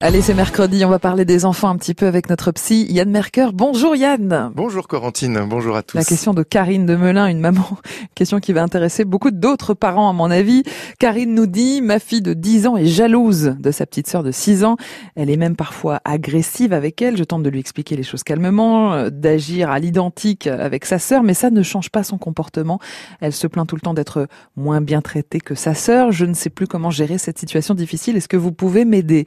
Allez, c'est mercredi, on va parler des enfants un petit peu avec notre psy Yann Merker. Bonjour Yann. Bonjour Corentine, bonjour à tous. La question de Karine de Melun, une maman, question qui va intéresser beaucoup d'autres parents à mon avis. Karine nous dit, ma fille de 10 ans est jalouse de sa petite sœur de 6 ans. Elle est même parfois agressive avec elle. Je tente de lui expliquer les choses calmement, euh, d'agir à l'identique avec sa sœur, mais ça ne change pas son comportement. Elle se plaint tout le temps d'être moins bien traitée que sa sœur. Je ne sais plus comment gérer cette situation difficile. Est-ce que vous pouvez m'aider?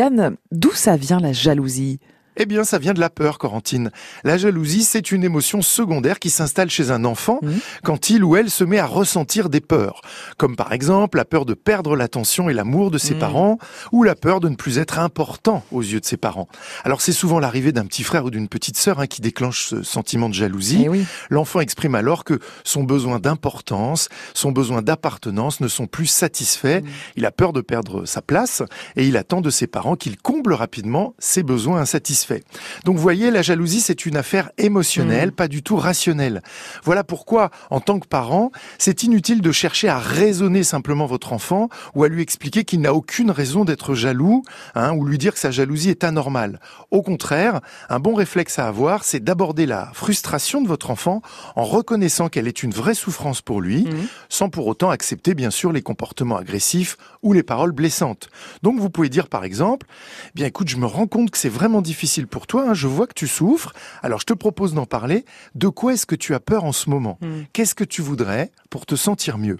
Yann, d'où ça vient la jalousie? Eh bien, ça vient de la peur, Corentine. La jalousie, c'est une émotion secondaire qui s'installe chez un enfant mmh. quand il ou elle se met à ressentir des peurs. Comme par exemple la peur de perdre l'attention et l'amour de ses mmh. parents, ou la peur de ne plus être important aux yeux de ses parents. Alors c'est souvent l'arrivée d'un petit frère ou d'une petite sœur hein, qui déclenche ce sentiment de jalousie. Eh L'enfant exprime alors que son besoin d'importance, son besoin d'appartenance ne sont plus satisfaits. Mmh. Il a peur de perdre sa place et il attend de ses parents qu'ils comblent rapidement ses besoins insatisfaits. Donc vous voyez, la jalousie, c'est une affaire émotionnelle, mm. pas du tout rationnelle. Voilà pourquoi, en tant que parent, c'est inutile de chercher à raisonner simplement votre enfant ou à lui expliquer qu'il n'a aucune raison d'être jaloux, hein, ou lui dire que sa jalousie est anormale. Au contraire, un bon réflexe à avoir, c'est d'aborder la frustration de votre enfant en reconnaissant qu'elle est une vraie souffrance pour lui, mm. sans pour autant accepter bien sûr les comportements agressifs ou les paroles blessantes. Donc vous pouvez dire par exemple, eh bien écoute, je me rends compte que c'est vraiment difficile pour toi, hein. je vois que tu souffres, alors je te propose d'en parler. De quoi est-ce que tu as peur en ce moment? Hmm. Qu'est-ce que tu voudrais pour te sentir mieux?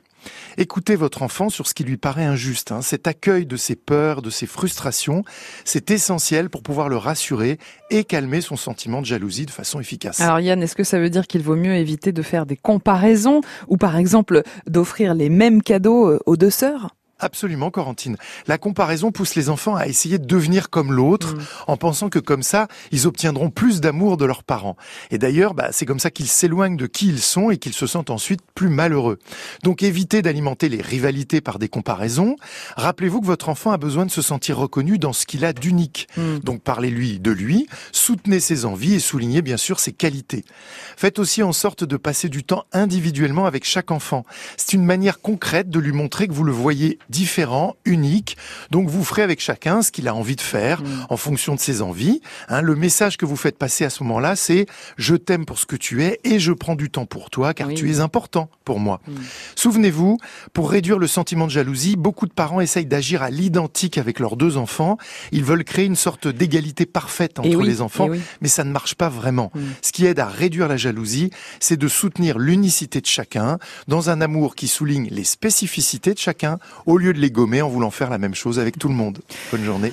Écoutez votre enfant sur ce qui lui paraît injuste. Hein. Cet accueil de ses peurs, de ses frustrations, c'est essentiel pour pouvoir le rassurer et calmer son sentiment de jalousie de façon efficace. Alors Yann, est-ce que ça veut dire qu'il vaut mieux éviter de faire des comparaisons ou par exemple d'offrir les mêmes cadeaux euh, aux deux sœurs? Absolument, Corentine. La comparaison pousse les enfants à essayer de devenir comme l'autre, mm. en pensant que comme ça, ils obtiendront plus d'amour de leurs parents. Et d'ailleurs, bah, c'est comme ça qu'ils s'éloignent de qui ils sont et qu'ils se sentent ensuite plus malheureux. Donc évitez d'alimenter les rivalités par des comparaisons. Rappelez-vous que votre enfant a besoin de se sentir reconnu dans ce qu'il a d'unique. Mm. Donc parlez-lui de lui, soutenez ses envies et soulignez bien sûr ses qualités. Faites aussi en sorte de passer du temps individuellement avec chaque enfant. C'est une manière concrète de lui montrer que vous le voyez différent, unique. Donc vous ferez avec chacun ce qu'il a envie de faire mm. en fonction de ses envies. Hein, le message que vous faites passer à ce moment-là, c'est je t'aime pour ce que tu es et je prends du temps pour toi car tu es important pour moi. Mm. Souvenez-vous, pour réduire le sentiment de jalousie, beaucoup de parents essayent d'agir à l'identique avec leurs deux enfants. Ils veulent créer une sorte d'égalité parfaite entre les enfants, mais ça ne marche pas vraiment. Mm. Ce qui aide à réduire la jalousie, c'est de soutenir l'unicité de chacun dans un amour qui souligne les spécificités de chacun au lieu de les gommer en voulant faire la même chose avec tout le monde. Bonne journée.